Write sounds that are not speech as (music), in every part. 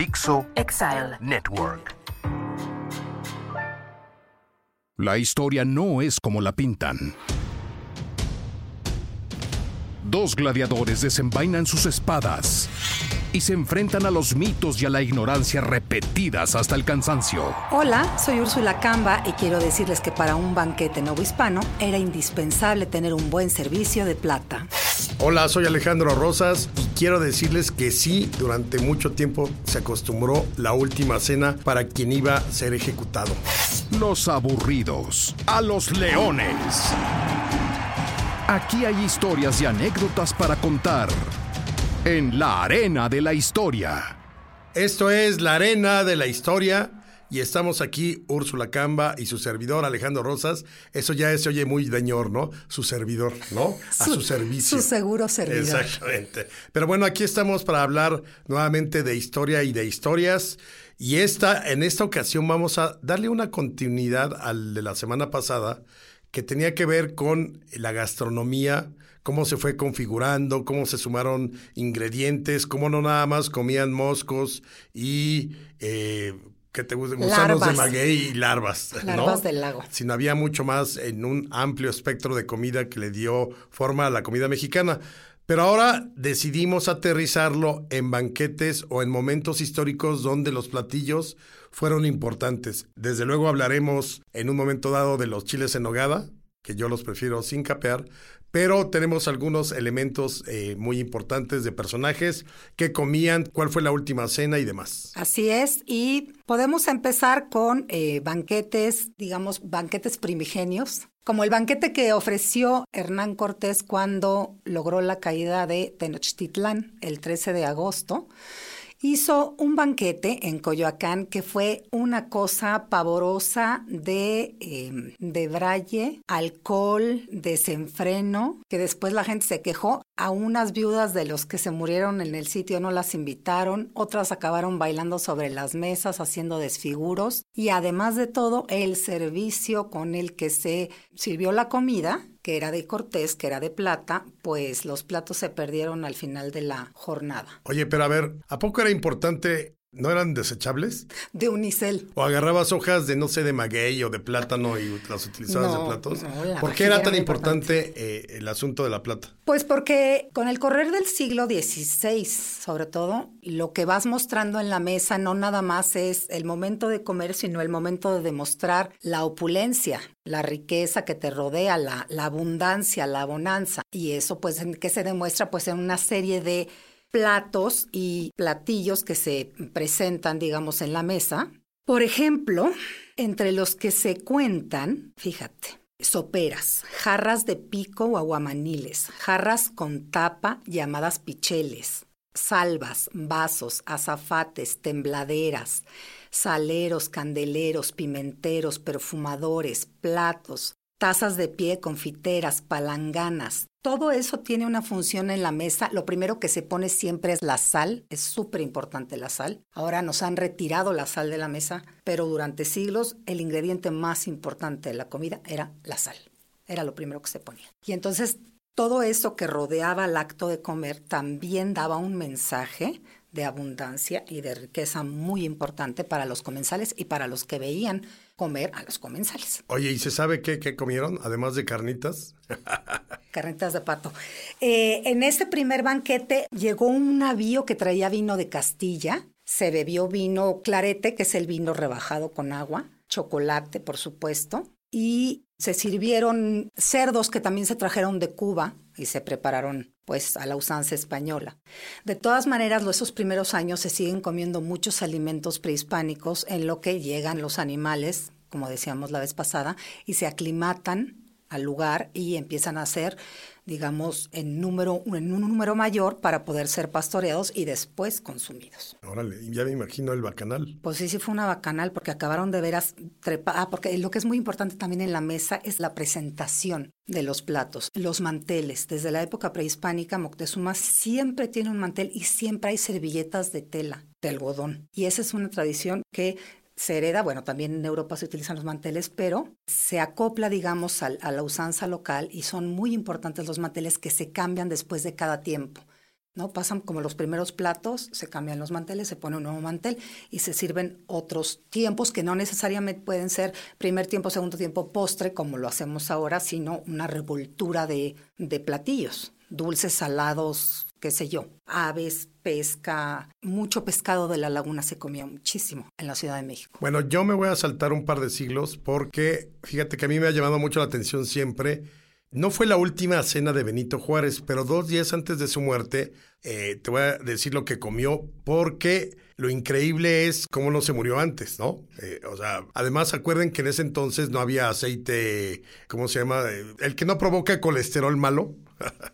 Dixo Exile Network. La historia no es como la pintan. Dos gladiadores desenvainan sus espadas y se enfrentan a los mitos y a la ignorancia repetidas hasta el cansancio. Hola, soy Úrsula Camba y quiero decirles que para un banquete novohispano era indispensable tener un buen servicio de plata. Hola, soy Alejandro Rosas y quiero decirles que sí, durante mucho tiempo se acostumbró la última cena para quien iba a ser ejecutado. Los aburridos, a los leones. Aquí hay historias y anécdotas para contar en la arena de la historia. Esto es la arena de la historia y estamos aquí Úrsula Camba y su servidor Alejandro Rosas. Eso ya se oye muy deñor, ¿no? Su servidor, ¿no? A su, servicio. Su seguro servidor. Exactamente. Pero bueno, aquí estamos para hablar nuevamente de historia y de historias. Y esta, en esta ocasión vamos a darle una continuidad al de la semana pasada que tenía que ver con la gastronomía, cómo se fue configurando, cómo se sumaron ingredientes, cómo no nada más comían moscos y eh, que te gustan gusanos de maguey y larvas. Larvas del lago. Sino había mucho más en un amplio espectro de comida que le dio forma a la comida mexicana. Pero ahora decidimos aterrizarlo en banquetes o en momentos históricos donde los platillos fueron importantes. Desde luego hablaremos en un momento dado de los chiles en nogada, que yo los prefiero sin capear, pero tenemos algunos elementos eh, muy importantes de personajes que comían, cuál fue la última cena y demás. Así es, y podemos empezar con eh, banquetes, digamos, banquetes primigenios, como el banquete que ofreció Hernán Cortés cuando logró la caída de Tenochtitlán el 13 de agosto hizo un banquete en Coyoacán que fue una cosa pavorosa de, eh, de braille, alcohol, desenfreno, que después la gente se quejó. A unas viudas de los que se murieron en el sitio no las invitaron, otras acabaron bailando sobre las mesas haciendo desfiguros y además de todo el servicio con el que se sirvió la comida que era de Cortés, que era de plata, pues los platos se perdieron al final de la jornada. Oye, pero a ver, ¿a poco era importante ¿No eran desechables? De unicel. ¿O agarrabas hojas de, no sé, de maguey o de plátano y las utilizabas de platos? ¿Por qué era tan importante, eh, el asunto de la plata? Pues porque con el correr del siglo XVI, sobre todo, lo que vas mostrando en la mesa no nada más es el momento de comer, sino el momento de demostrar la opulencia, la riqueza que te rodea, la, la abundancia, la bonanza. Y eso, pues, ¿en qué se demuestra? Pues en una serie de platos y platillos que se presentan, digamos, en la mesa. Por ejemplo, entre los que se cuentan, fíjate, soperas, jarras de pico o aguamaniles, jarras con tapa llamadas picheles, salvas, vasos, azafates, tembladeras, saleros, candeleros, pimenteros, perfumadores, platos, tazas de pie, confiteras, palanganas. Todo eso tiene una función en la mesa. Lo primero que se pone siempre es la sal. Es súper importante la sal. Ahora nos han retirado la sal de la mesa, pero durante siglos el ingrediente más importante de la comida era la sal. Era lo primero que se ponía. Y entonces todo eso que rodeaba el acto de comer también daba un mensaje de abundancia y de riqueza muy importante para los comensales y para los que veían comer a los comensales. Oye, ¿y se sabe qué, comieron, además de carnitas? (laughs) carnitas de pato. Eh, en este primer banquete llegó un navío que traía vino de Castilla, se bebió vino clarete, que es el vino rebajado con agua, chocolate, por supuesto, y se sirvieron cerdos que también se trajeron de Cuba y se prepararon pues a la usanza española. De todas maneras, esos primeros años se siguen comiendo muchos alimentos prehispánicos en lo que llegan los animales, como decíamos la vez pasada, y se aclimatan al lugar y empiezan a ser, digamos, en, número, en un número mayor para poder ser pastoreados y después consumidos. Órale, ya me imagino el bacanal. Pues sí, sí fue una bacanal porque acabaron de veras trepa Ah, porque lo que es muy importante también en la mesa es la presentación de los platos, los manteles. Desde la época prehispánica, Moctezuma siempre tiene un mantel y siempre hay servilletas de tela, de algodón. Y esa es una tradición que se hereda, bueno, también en Europa se utilizan los manteles, pero se acopla, digamos, a, la usanza local y son muy importantes los manteles que se cambian después de cada tiempo. ¿no? Pasan como los primeros platos, se cambian los manteles, se pone un nuevo mantel y se sirven otros tiempos que no necesariamente pueden ser primer tiempo, segundo tiempo, postre, como lo hacemos ahora, sino una revoltura de, de platillos, dulces, salados, qué sé yo, aves, pesca, mucho pescado de la laguna se comía muchísimo en la Ciudad de México. Bueno, yo me voy a saltar un par de siglos porque fíjate que a mí me ha llamado mucho la atención siempre. No fue la última cena de Benito Juárez, pero dos días antes de su muerte, eh, te voy a decir lo que comió porque lo increíble es cómo no se murió antes, ¿no? Eh, o sea, además acuerden que en ese entonces no había aceite, ¿cómo se llama? El que no provoca colesterol malo.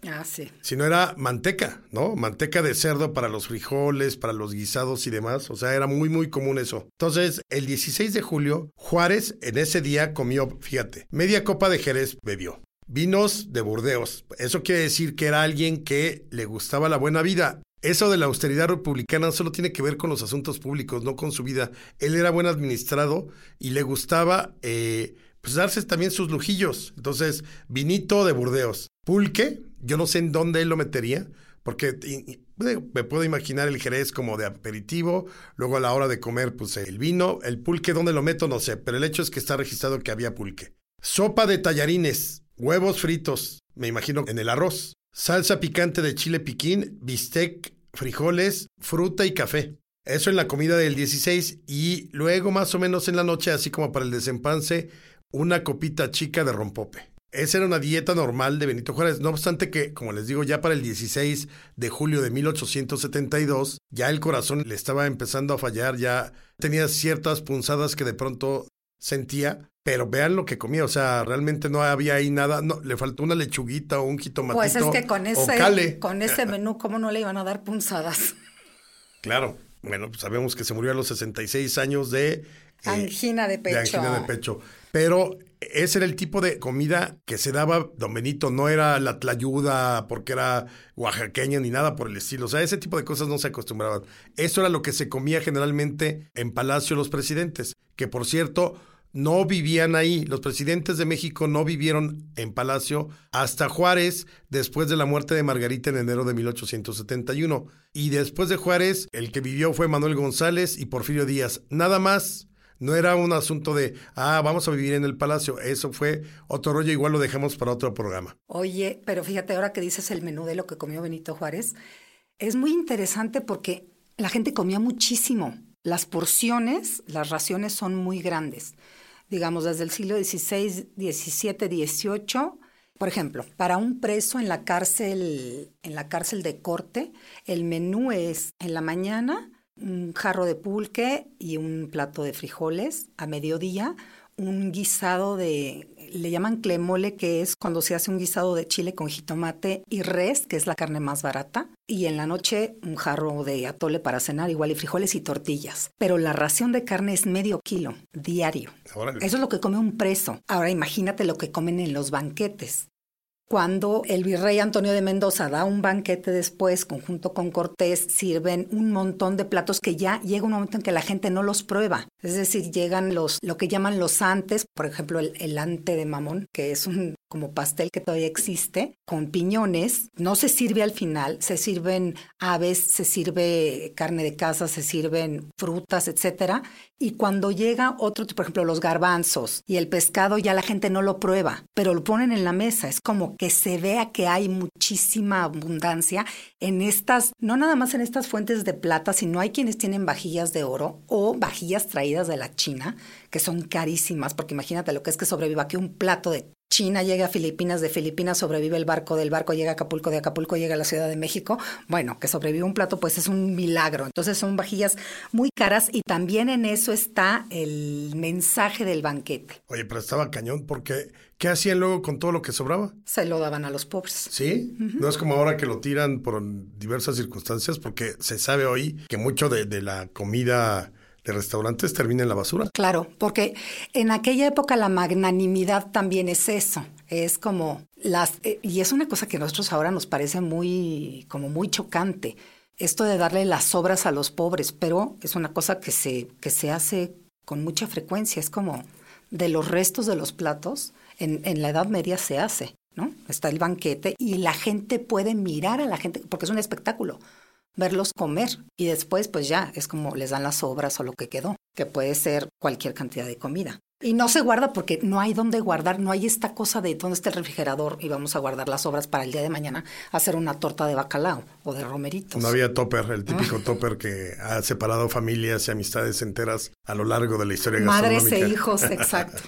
Ah, sí. Si no era manteca, ¿no? Manteca de cerdo para los frijoles, para los guisados y demás. O sea, era muy, muy común eso. Entonces, el 16 de julio, Juárez en ese día comió, fíjate, media copa de Jerez bebió. Vinos de Burdeos. Eso quiere decir que era alguien que le gustaba la buena vida. Eso de la austeridad republicana solo tiene que ver con los asuntos públicos, no con su vida. Él era buen administrado y le gustaba eh, pues darse también sus lujillos. Entonces, vinito de Burdeos. Pulque, yo no sé en dónde él lo metería, porque me puedo imaginar el jerez como de aperitivo, luego a la hora de comer, pues el vino, el pulque, ¿dónde lo meto? No sé, pero el hecho es que está registrado que había pulque. Sopa de tallarines, huevos fritos, me imagino en el arroz, salsa picante de chile piquín, bistec, frijoles, fruta y café. Eso en la comida del 16 y luego más o menos en la noche, así como para el desempance, una copita chica de rompope. Esa era una dieta normal de Benito Juárez. No obstante que, como les digo, ya para el 16 de julio de 1872, ya el corazón le estaba empezando a fallar, ya tenía ciertas punzadas que de pronto sentía, pero vean lo que comía, o sea, realmente no había ahí nada, no, le faltó una lechuguita o un jitomatito Pues es que con ese, con ese menú, ¿cómo no le iban a dar punzadas? Claro, bueno, pues sabemos que se murió a los 66 años de... Eh, angina de pecho. De angina de pecho. Pero ese era el tipo de comida que se daba Don Benito, no era la tlayuda porque era oaxaqueña ni nada por el estilo. O sea, ese tipo de cosas no se acostumbraban. Eso era lo que se comía generalmente en Palacio los presidentes, que por cierto no vivían ahí. Los presidentes de México no vivieron en Palacio hasta Juárez después de la muerte de Margarita en enero de 1871. Y después de Juárez, el que vivió fue Manuel González y Porfirio Díaz. Nada más. No era un asunto de, ah, vamos a vivir en el palacio. Eso fue otro rollo, igual lo dejamos para otro programa. Oye, pero fíjate ahora que dices el menú de lo que comió Benito Juárez, es muy interesante porque la gente comía muchísimo. Las porciones, las raciones son muy grandes. Digamos, desde el siglo XVI, XVII, XVIII, por ejemplo, para un preso en la cárcel, en la cárcel de corte, el menú es en la mañana un jarro de pulque y un plato de frijoles a mediodía, un guisado de, le llaman clemole, que es cuando se hace un guisado de chile con jitomate y res, que es la carne más barata, y en la noche un jarro de atole para cenar, igual y frijoles y tortillas. Pero la ración de carne es medio kilo diario. Eso es lo que come un preso. Ahora imagínate lo que comen en los banquetes cuando el virrey Antonio de Mendoza da un banquete después, conjunto con Cortés, sirven un montón de platos que ya llega un momento en que la gente no los prueba. Es decir, llegan los, lo que llaman los antes, por ejemplo, el, el ante de mamón, que es un como pastel que todavía existe, con piñones. No se sirve al final, se sirven aves, se sirve carne de casa, se sirven frutas, etcétera. Y cuando llega otro, por ejemplo, los garbanzos y el pescado, ya la gente no lo prueba, pero lo ponen en la mesa. Es como que se vea que hay muchísima abundancia en estas, no nada más en estas fuentes de plata, sino hay quienes tienen vajillas de oro o vajillas traídas de la China, que son carísimas, porque imagínate lo que es que sobreviva aquí un plato de China llega a Filipinas, de Filipinas sobrevive el barco, del barco llega a Acapulco, de Acapulco llega a la Ciudad de México. Bueno, que sobrevive un plato, pues es un milagro. Entonces son vajillas muy caras y también en eso está el mensaje del banquete. Oye, pero estaba cañón porque ¿qué hacían luego con todo lo que sobraba? Se lo daban a los pobres. Sí, no es como ahora que lo tiran por diversas circunstancias porque se sabe hoy que mucho de, de la comida de restaurantes termina en la basura. Claro, porque en aquella época la magnanimidad también es eso, es como las eh, y es una cosa que a nosotros ahora nos parece muy como muy chocante, esto de darle las sobras a los pobres, pero es una cosa que se que se hace con mucha frecuencia, es como de los restos de los platos en, en la Edad Media se hace ¿no? Está el banquete y la gente puede mirar a la gente, porque es un espectáculo, verlos comer y después pues ya es como les dan las sobras o lo que quedó, que puede ser cualquier cantidad de comida. Y no se guarda porque no hay dónde guardar, no hay esta cosa de dónde está el refrigerador y vamos a guardar las sobras para el día de mañana hacer una torta de bacalao o de romeritos. No había topper, el típico topper que ha separado familias y amistades enteras a lo largo de la historia Madres gastronómica. e hijos, (laughs) exacto.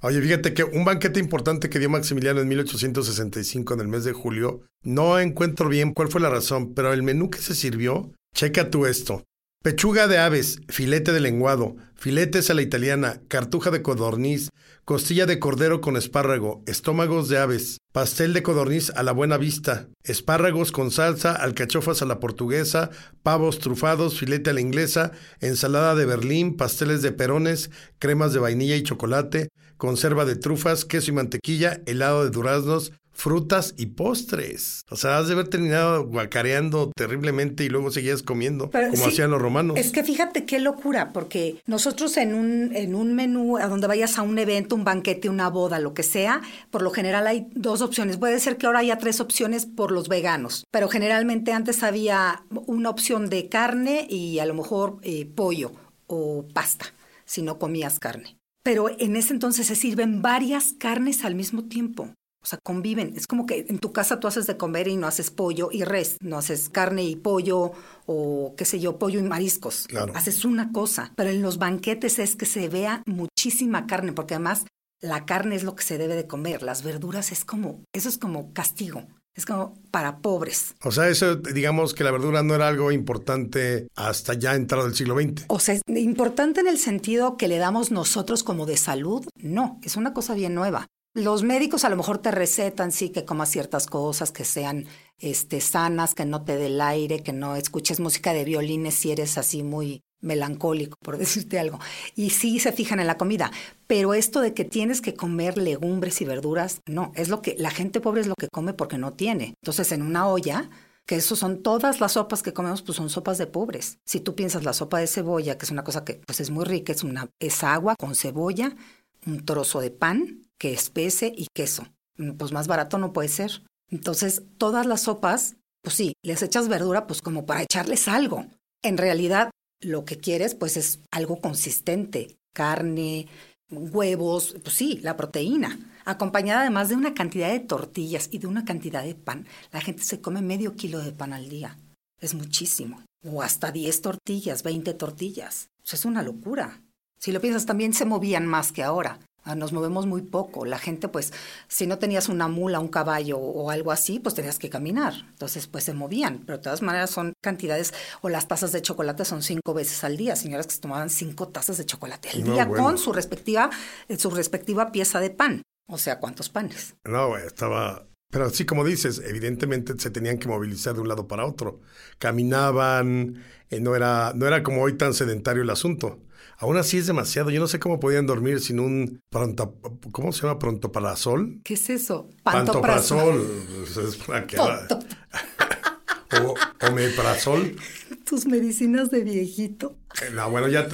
Oye, fíjate que un banquete importante que dio Maximiliano en 1865 en el mes de julio, no encuentro bien cuál fue la razón, pero el menú que se sirvió, checa tú esto. Pechuga de aves, filete de lenguado, filetes a la italiana, cartuja de codorniz, costilla de cordero con espárrago, estómagos de aves, pastel de codorniz a la buena vista, espárragos con salsa, alcachofas a la portuguesa, pavos trufados, filete a la inglesa, ensalada de berlín, pasteles de perones, cremas de vainilla y chocolate, conserva de trufas, queso y mantequilla, helado de duraznos, frutas y postres. O sea, has de haber terminado guacareando terriblemente y luego seguías comiendo, Pero como sí, hacían los romanos. Es que fíjate qué locura, porque nosotros en un, en un menú, a donde vayas a un evento, un banquete, una boda, lo que sea, por lo general hay dos opciones. Puede ser que ahora haya tres opciones por los veganos, pero generalmente antes había una opción de carne y a lo mejor eh, pollo o pasta, si no comías carne. Pero en ese entonces se sirven varias carnes al mismo tiempo. O sea, conviven. Es como que en tu casa tú haces de comer y no haces pollo y res, no haces carne y pollo o qué sé yo, pollo y mariscos. Claro. Haces una cosa, pero en los banquetes es que se vea muchísima carne, porque además la carne es lo que se debe de comer, las verduras es como, eso es como castigo, es como para pobres. O sea, eso, digamos que la verdura no era algo importante hasta ya entrado el siglo XX. O sea, es importante en el sentido que le damos nosotros como de salud, no, es una cosa bien nueva. Los médicos a lo mejor te recetan, sí, que comas ciertas cosas, que sean este, sanas, que no te dé el aire, que no escuches música de violines si eres así muy melancólico, por (laughs) decirte algo. Y sí se fijan en la comida, pero esto de que tienes que comer legumbres y verduras, no, es lo que la gente pobre es lo que come porque no tiene. Entonces, en una olla, que eso son todas las sopas que comemos, pues son sopas de pobres. Si tú piensas la sopa de cebolla, que es una cosa que pues es muy rica, es una es agua con cebolla, un trozo de pan, que espese y queso. Pues más barato no puede ser. Entonces, todas las sopas, pues sí, les echas verdura pues como para echarles algo. En realidad, lo que quieres pues es algo consistente, carne, huevos, pues sí, la proteína, acompañada además de una cantidad de tortillas y de una cantidad de pan. La gente se come medio kilo de pan al día. Es muchísimo. O hasta 10 tortillas, 20 tortillas. Pues es una locura. Si lo piensas, también se movían más que ahora. Ah, Nos movemos muy poco. La gente, pues, si no tenías una mula, un caballo o algo así, pues tenías que caminar. Entonces, pues se movían. Pero de todas maneras son cantidades, o las tazas de chocolate son cinco veces al día. Señoras que se tomaban cinco tazas de chocolate al No, día bueno. con su respectiva, eh, su respectiva pieza de pan. O sea, ¿cuántos panes? No, estaba... Pero sí, como dices, evidentemente se tenían que movilizar de un lado para otro. Caminaban, eh, no, era, no era como hoy tan sedentario el asunto. Aún así es demasiado. Yo no sé cómo podían dormir sin un pronto... ¿Cómo se llama? ¿Prontoparazol? ¿Qué es eso? Pantoprazol. Pues es para que- Panto- (laughs) o omeprazol. Tus medicinas de viejito. Eh, No, bueno, ya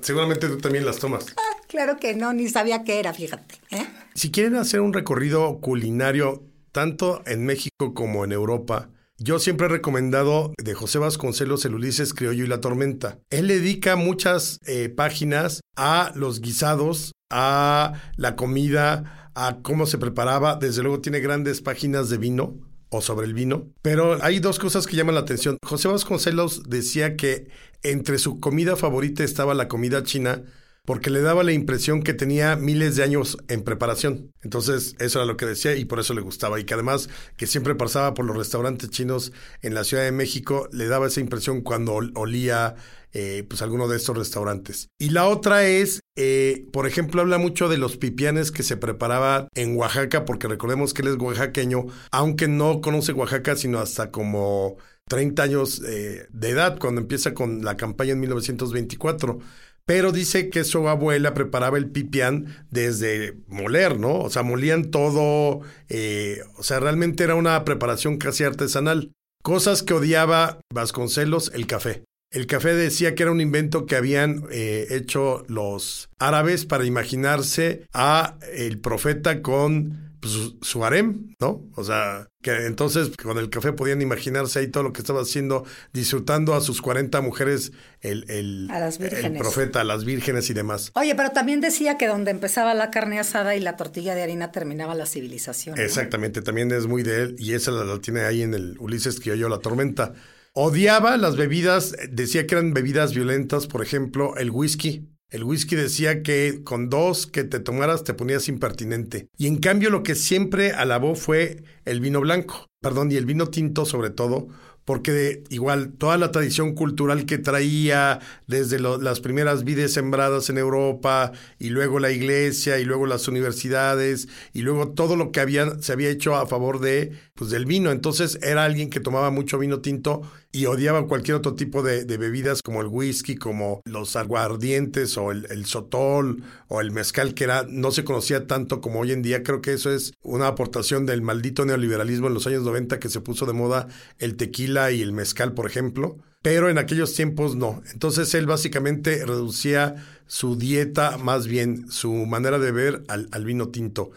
seguramente tú también las tomas. Claro que no, ni sabía qué era, fíjate. ¿eh? Si quieren hacer un recorrido culinario tanto en México como en Europa, yo siempre he recomendado de José Vasconcelos el Ulises Criollo y la Tormenta. Él dedica muchas eh, páginas a los guisados, a la comida, a cómo se preparaba. Desde luego tiene grandes páginas de vino o sobre el vino. Pero hay dos cosas que llaman la atención. José Vasconcelos decía que entre su comida favorita estaba la comida china porque le daba la impresión que tenía miles de años en preparación. Entonces, eso era lo que decía y por eso le gustaba. Y que además, que siempre pasaba por los restaurantes chinos en la Ciudad de México, le daba esa impresión cuando ol- olía eh, pues alguno de estos restaurantes. Y la otra es, eh, por ejemplo, habla mucho de los pipianes que se preparaba en Oaxaca, porque recordemos que él es oaxaqueño, aunque no conoce Oaxaca sino hasta como 30 años eh, de edad, cuando empieza con la campaña en 1924 pero dice que su abuela preparaba el pipián desde moler, ¿no? O sea, molían todo, eh, o sea, realmente era una preparación casi artesanal. Cosas que odiaba Vasconcelos, el café. El café decía que era un invento que habían eh, hecho los árabes para imaginarse a el profeta con pues, su, harem, ¿no? O sea, que entonces con el café podían imaginarse ahí todo lo que estaba haciendo, disfrutando a sus 40 mujeres, el, el, A las el profeta, a las vírgenes y demás. Oye, pero también decía que donde empezaba la carne asada y la tortilla de harina terminaba la civilización. ¿no? Exactamente, también es muy de él y esa la, la tiene ahí en el Ulises que yo la tormenta. Odiaba las bebidas, decía que eran bebidas violentas, por ejemplo, el whisky. El whisky decía que con dos que te tomaras te ponías impertinente. Y en cambio lo que siempre alabó fue el vino blanco, perdón, y el vino tinto sobre todo, porque de- igual toda la tradición cultural que traía desde las primeras vides sembradas en Europa y luego la iglesia y luego las universidades y luego todo lo que había, se había hecho a favor de pues del vino. Entonces era alguien que tomaba mucho vino tinto y odiaba cualquier otro tipo de, bebidas como el whisky, como los aguardientes o el, el sotol o el mezcal, que era, no se conocía tanto como hoy en día. Creo que eso es una aportación del maldito neoliberalismo en los años 90 que se puso de moda el tequila y el mezcal, por ejemplo. Pero en aquellos tiempos no. Entonces él básicamente reducía su dieta, más bien su manera de beber al, al vino tinto.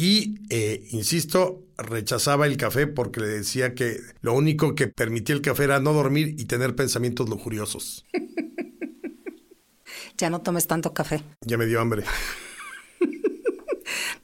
Y, eh, insisto, rechazaba el café porque le decía que lo único que permitía el café era no dormir y tener pensamientos lujuriosos. Ya no tomes tanto café. Ya me dio hambre.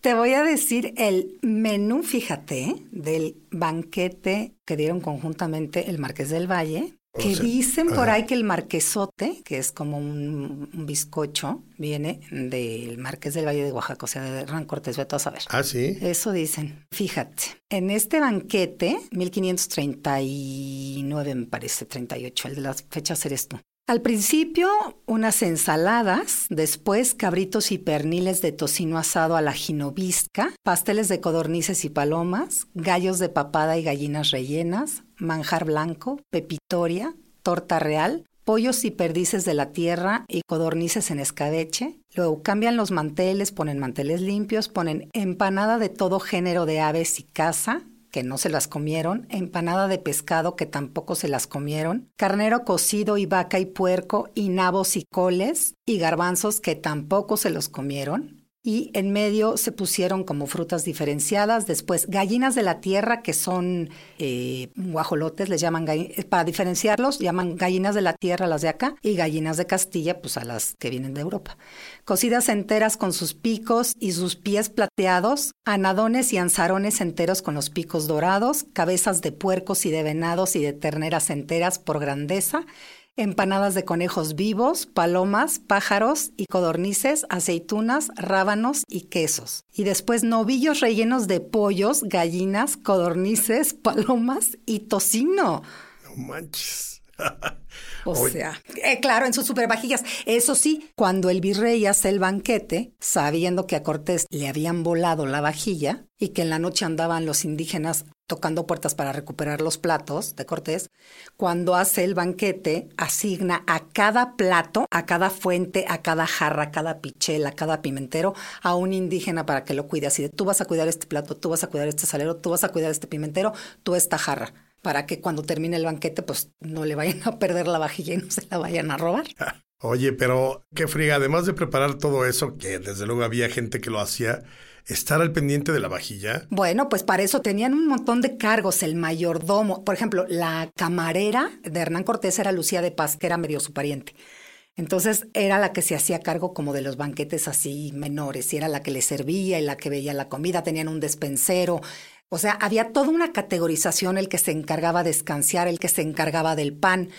Te voy a decir el menú, fíjate, del banquete que dieron conjuntamente el Marqués del Valle, que O sea, dicen por ajá. ahí que el marquesote, que es como un, un bizcocho, viene del Marqués del Valle de Oaxaca, o sea, de Hernán Cortés, vete a saber. Ah, sí. Eso dicen. Fíjate, en este banquete, 1539 me parece, 38, el de las fechas eres tú. Al principio, unas ensaladas, después cabritos y perniles de tocino asado a la ginovisca, pasteles de codornices y palomas, gallos de papada y gallinas rellenas, manjar blanco, pepitoria, torta real, pollos y perdices de la tierra y codornices en escabeche. Luego cambian los manteles, ponen manteles limpios, ponen empanada de todo género de aves y caza, que no se las comieron, empanada de pescado que tampoco se las comieron, carnero cocido y vaca y puerco y nabos y coles y garbanzos que tampoco se los comieron. Y en medio se pusieron como frutas diferenciadas, después gallinas de la tierra que son eh, guajolotes, les llaman, eh, para diferenciarlos, llaman gallinas de la tierra a las de acá y gallinas de Castilla pues a las que vienen de Europa. Cocidas enteras con sus picos y sus pies plateados, anadones y anzarones enteros con los picos dorados, cabezas de puercos y de venados y de terneras enteras por grandeza, empanadas de conejos vivos, palomas, pájaros y codornices, aceitunas, rábanos y quesos. Y después novillos rellenos de pollos, gallinas, codornices, (laughs) palomas y tocino. No manches. (laughs) O sea, eh, claro, en sus supervajillas. Eso sí, cuando el virrey hace el banquete, sabiendo que a Cortés le habían volado la vajilla y que en la noche andaban los indígenas tocando puertas para recuperar los platos de Cortés, cuando hace el banquete, asigna a cada plato, a cada fuente, a cada jarra, a cada pichel, a cada pimentero, a un indígena para que lo cuide. Así de, tú vas a cuidar este plato, tú vas a cuidar este salero, tú vas a cuidar este pimentero, tú esta jarra para que cuando termine el banquete, pues no le vayan a perder la vajilla y no se la vayan a robar. (laughs) Oye, pero qué friga, además de preparar todo eso, que desde luego había gente que lo hacía, estar al pendiente de la vajilla. Bueno, pues para eso tenían un montón de cargos, el mayordomo, por ejemplo, la camarera de Hernán Cortés era Lucía de Paz, que era medio su pariente. Entonces era la que se hacía cargo como de los banquetes así menores, y era la que le servía y la que veía la comida, tenían un despensero. O sea, había toda una categorización, el que se encargaba de escanciar, el que se encargaba del pan.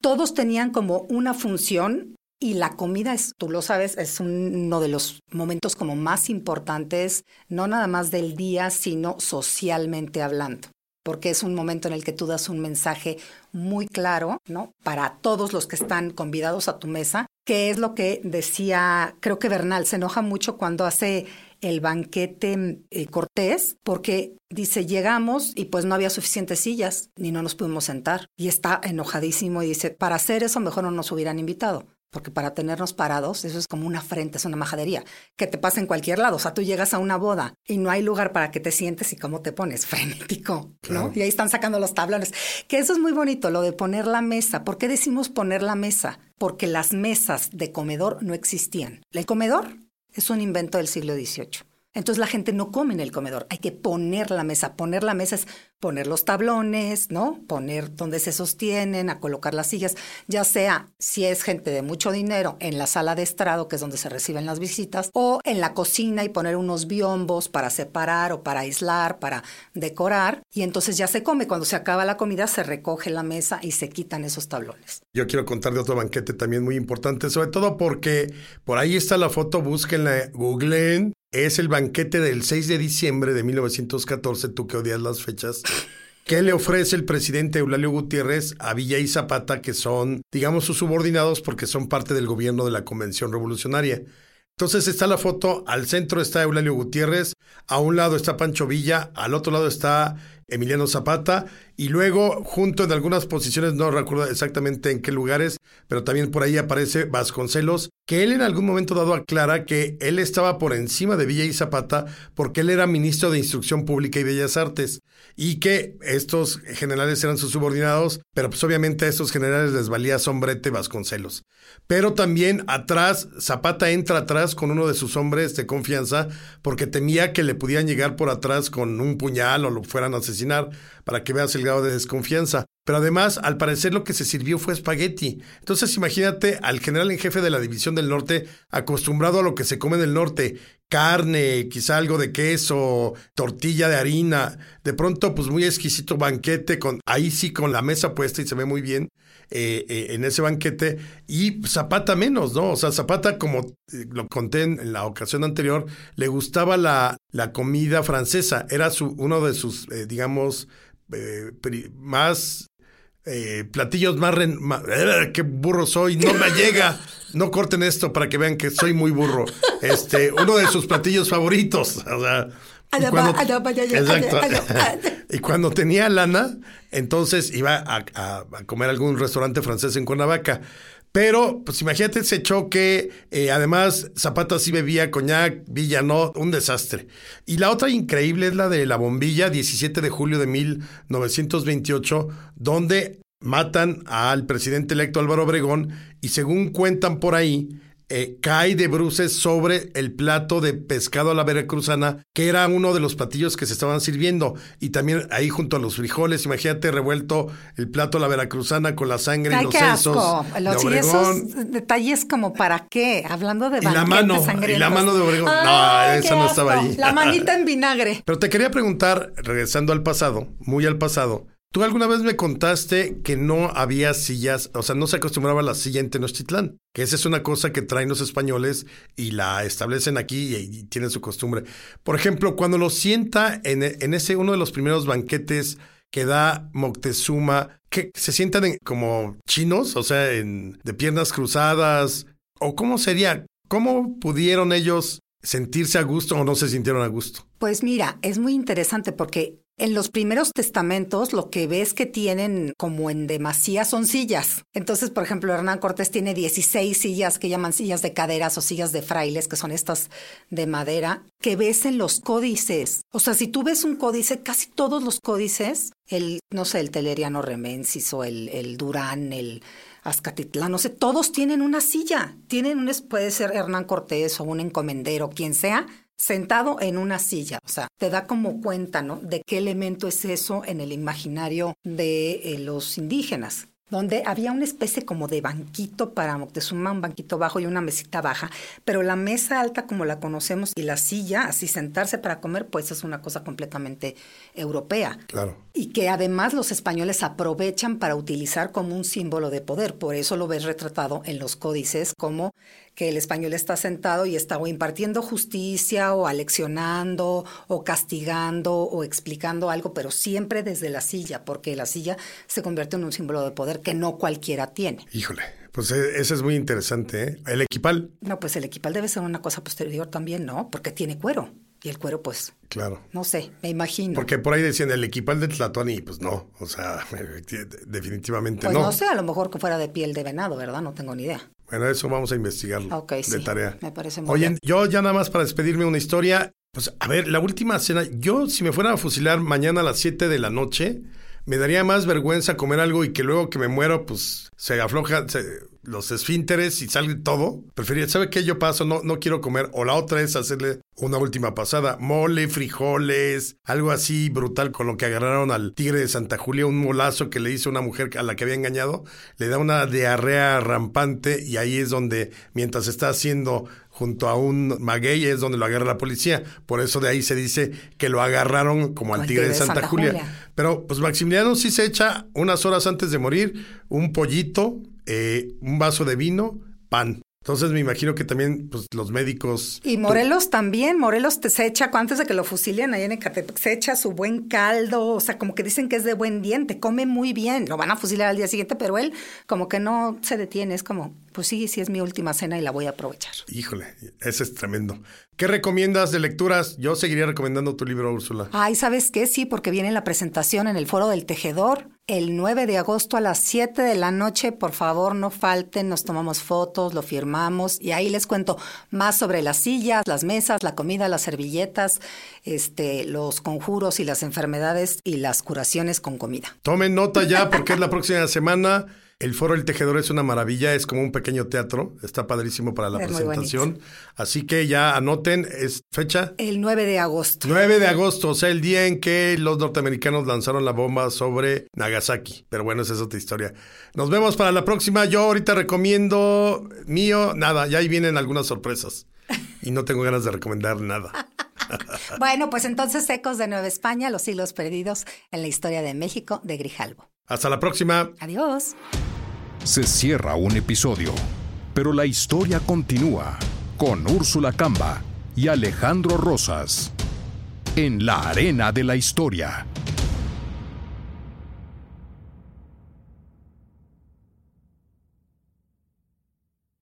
Todos tenían como una función y la comida es, tú lo sabes, es uno de los momentos como más importantes, no nada más del día, sino socialmente hablando porque es un momento en el que tú das un mensaje muy claro, ¿no? Para todos los que están convidados a tu mesa, que es lo que decía, creo que Bernal se enoja mucho cuando hace el banquete eh, Cortés, porque dice, llegamos y pues no había suficientes sillas, ni no nos pudimos sentar. Y está enojadísimo y dice, para hacer eso mejor no nos hubieran invitado. Porque para tenernos parados, eso es como una afrenta, es una majadería, que te pasa en cualquier lado. O sea, tú llegas a una boda y no hay lugar para que te sientes y cómo te pones, (laughs) frenético, Claro. ¿no? Y ahí están sacando los tablones. Que eso es muy bonito, lo de poner la mesa. ¿Por qué decimos poner la mesa? Porque las mesas de comedor no existían. El comedor es un invento del siglo XVIII. Entonces la gente no come en el comedor, hay que poner la mesa. Poner la mesa es poner los tablones, ¿no? Poner donde se sostienen, a colocar las sillas, ya sea si es gente de mucho dinero en la sala de estrado, que es donde se reciben las visitas, o en la cocina y poner unos biombos para separar o para aislar, para decorar. Y entonces ya se come. Cuando se acaba la comida, se recoge la mesa y se quitan esos tablones. Yo quiero contar de otro banquete también muy importante, sobre todo porque por ahí está la foto, búsquenla, googleen es el banquete del 6 de diciembre de 1914, tú que odias las fechas, que le ofrece el presidente Eulalio Gutiérrez a Villa y Zapata, que son, digamos, sus subordinados porque son parte del gobierno de la Convención Revolucionaria. Entonces está la foto, al centro está Eulalio Gutiérrez, a un lado está Pancho Villa, al otro lado está Emiliano Zapata, y luego junto en algunas posiciones, no recuerdo exactamente en qué lugares, pero también por ahí aparece Vasconcelos, que él en algún momento dado aclara que él estaba por encima de Villa y Zapata porque él era ministro de Instrucción Pública y Bellas Artes, y que estos generales eran sus subordinados, pero pues obviamente a estos generales les valía sombrete Vasconcelos. Pero también atrás, Zapata entra atrás con uno de sus hombres de confianza porque temía que le pudieran llegar por atrás con un puñal o lo fueran a asesinar, para que veas el grado de desconfianza. Pero además, al parecer lo que se sirvió fue espagueti. Entonces imagínate al general en jefe de la División del Norte acostumbrado a lo que se come en el norte, carne, quizá algo de queso, tortilla de harina, de pronto pues muy exquisito banquete, con ahí sí con la mesa puesta y se ve muy bien. Eh, eh, en ese banquete y Zapata menos, ¿no? O sea, Zapata, como eh, lo conté en, la ocasión anterior, le gustaba la, la comida francesa, era su, uno de sus, digamos, más platillos más, qué burro soy, no me llega. No corten esto para que vean que soy muy burro. Este, uno de sus platillos favoritos. O sea, y (laughs) cuando tenía lana, entonces iba a, comer algún restaurante francés en Cuernavaca. Pero, pues imagínate ese choque. Eh, además, Zapata sí bebía coñac, Villa no, un desastre. Y la otra increíble es la de la bombilla, 17 de julio de 1928, donde matan al presidente electo Álvaro Obregón y según cuentan por ahí, eh, cae de bruces sobre el plato de pescado a la veracruzana, que era uno de los platillos que se estaban sirviendo. Y también ahí junto a los frijoles, imagínate revuelto el plato a la veracruzana con la sangre y los sesos. Los, de esos detalles como para qué, hablando de y la mano Y la mano de Obregón. no, esa no estaba ahí. La manita (laughs) en vinagre. Pero te quería preguntar, regresando al pasado, muy al pasado, Tú alguna vez me contaste que no había sillas, o sea, no se acostumbraba a la silla en Tenochtitlán, que esa es una cosa que traen los españoles y la establecen aquí y, tienen su costumbre. Por ejemplo, cuando lo sienta en, ese uno de los primeros banquetes que da Moctezuma, que se sientan como chinos, o sea, en, de piernas cruzadas, o cómo sería, cómo pudieron ellos sentirse a gusto o no se sintieron a gusto. Pues mira, es muy interesante porque en los primeros testamentos lo que ves que tienen como en demasía son sillas. Entonces, por ejemplo, Hernán Cortés tiene 16 sillas que llaman sillas de caderas o sillas de frailes, que son estas de madera, que ves en los códices. O sea, si tú ves un códice, casi todos los códices, el, no sé, el Teleriano Remensis o el, el Durán, el Azcatitlán, no sé, todos tienen una silla. Tienen un, puede ser Hernán Cortés o un encomendero, quien sea, sentado en una silla. O sea, te da como cuenta, ¿no? De qué elemento es eso en el imaginario de eh, los indígenas donde había una especie como de banquito para Moctezuma, un banquito bajo y una mesita baja, pero la mesa alta como la conocemos y la silla, así sentarse para comer, pues es una cosa completamente europea. Claro. Y que además los españoles aprovechan para utilizar como un símbolo de poder, por eso lo ves retratado en los códices como que el español está sentado y está o impartiendo justicia o aleccionando o castigando o explicando algo, pero siempre desde la silla, porque la silla se convierte en un símbolo de poder que no cualquiera tiene. Híjole, pues e, eso es muy interesante. ¿eh? ¿El equipal? No, pues el equipal debe ser una cosa posterior también, ¿no? Porque tiene cuero. Y el cuero, pues. Claro. No sé, me imagino. Porque por ahí decían el equipal de Tlatuani, pues no. O sea, (laughs) definitivamente pues no. no sé, a lo mejor que fuera de piel de venado, ¿verdad? No tengo ni idea. Bueno, eso vamos a investigarlo. Ok, de sí. tarea. Me parece muy Oye, bien. yo ya nada más para despedirme una historia. Pues a ver, la última cena. Yo, si me fuera a fusilar mañana a las 7 de la noche, me daría más vergüenza comer algo y que luego que me muero, pues se afloja, se, los esfínteres y sale todo. Preferiría, ¿sabe qué? Yo paso, no, no quiero comer. O la otra es hacerle una última pasada. Mole, frijoles, algo así brutal con lo que agarraron al tigre de Santa Julia, un molazo que le hizo una mujer a la que había engañado. Le da una diarrea rampante y ahí es donde, mientras está haciendo junto a un maguey es donde lo agarra la policía. Por eso de ahí se dice que lo agarraron como al tigre de Santa, Julia. Pero pues Maximiliano sí se echa unas horas antes de morir un pollito, eh, un vaso de vino, pan. Entonces me imagino que también pues, los médicos... Y Morelos también, Morelos te se echa, antes de que lo fusilen ahí en Ecatepec, se echa su buen caldo, o sea, como que dicen que es de buen diente, come muy bien, lo van a fusilar al día siguiente, pero él como que no se detiene, es como, pues sí, sí es mi última cena y la voy a aprovechar. Híjole, ese es tremendo. ¿Qué recomiendas de lecturas? Yo seguiría recomendando tu libro, Úrsula. Ay, ¿sabes qué? Sí, porque viene la presentación en el Foro del Tejedor el 9 de agosto a las 7 de la noche. Por favor, no falten, nos tomamos fotos, lo firmamos y ahí les cuento más sobre las sillas, las mesas, la comida, las servilletas, este, los conjuros y las enfermedades y las curaciones con comida. Tomen nota ya porque es la próxima semana. El Foro El Tejedor es una maravilla, es como un pequeño teatro, está padrísimo para la presentación. Así que ya anoten, es fecha. El 9 de agosto. 9 de agosto, o sea, el día en que los norteamericanos lanzaron la bomba sobre Nagasaki. Pero bueno, esa es otra historia. Nos vemos para la próxima. Yo ahorita recomiendo mío, nada, ya ahí vienen algunas sorpresas. Y no tengo ganas de recomendar nada. (laughs) bueno, pues entonces Ecos de Nueva España, los siglos perdidos en la historia de México, de Grijalvo. Hasta la próxima. Adiós. Se cierra un episodio, pero la historia continúa con Úrsula Camba y Alejandro Rosas en la arena de la historia.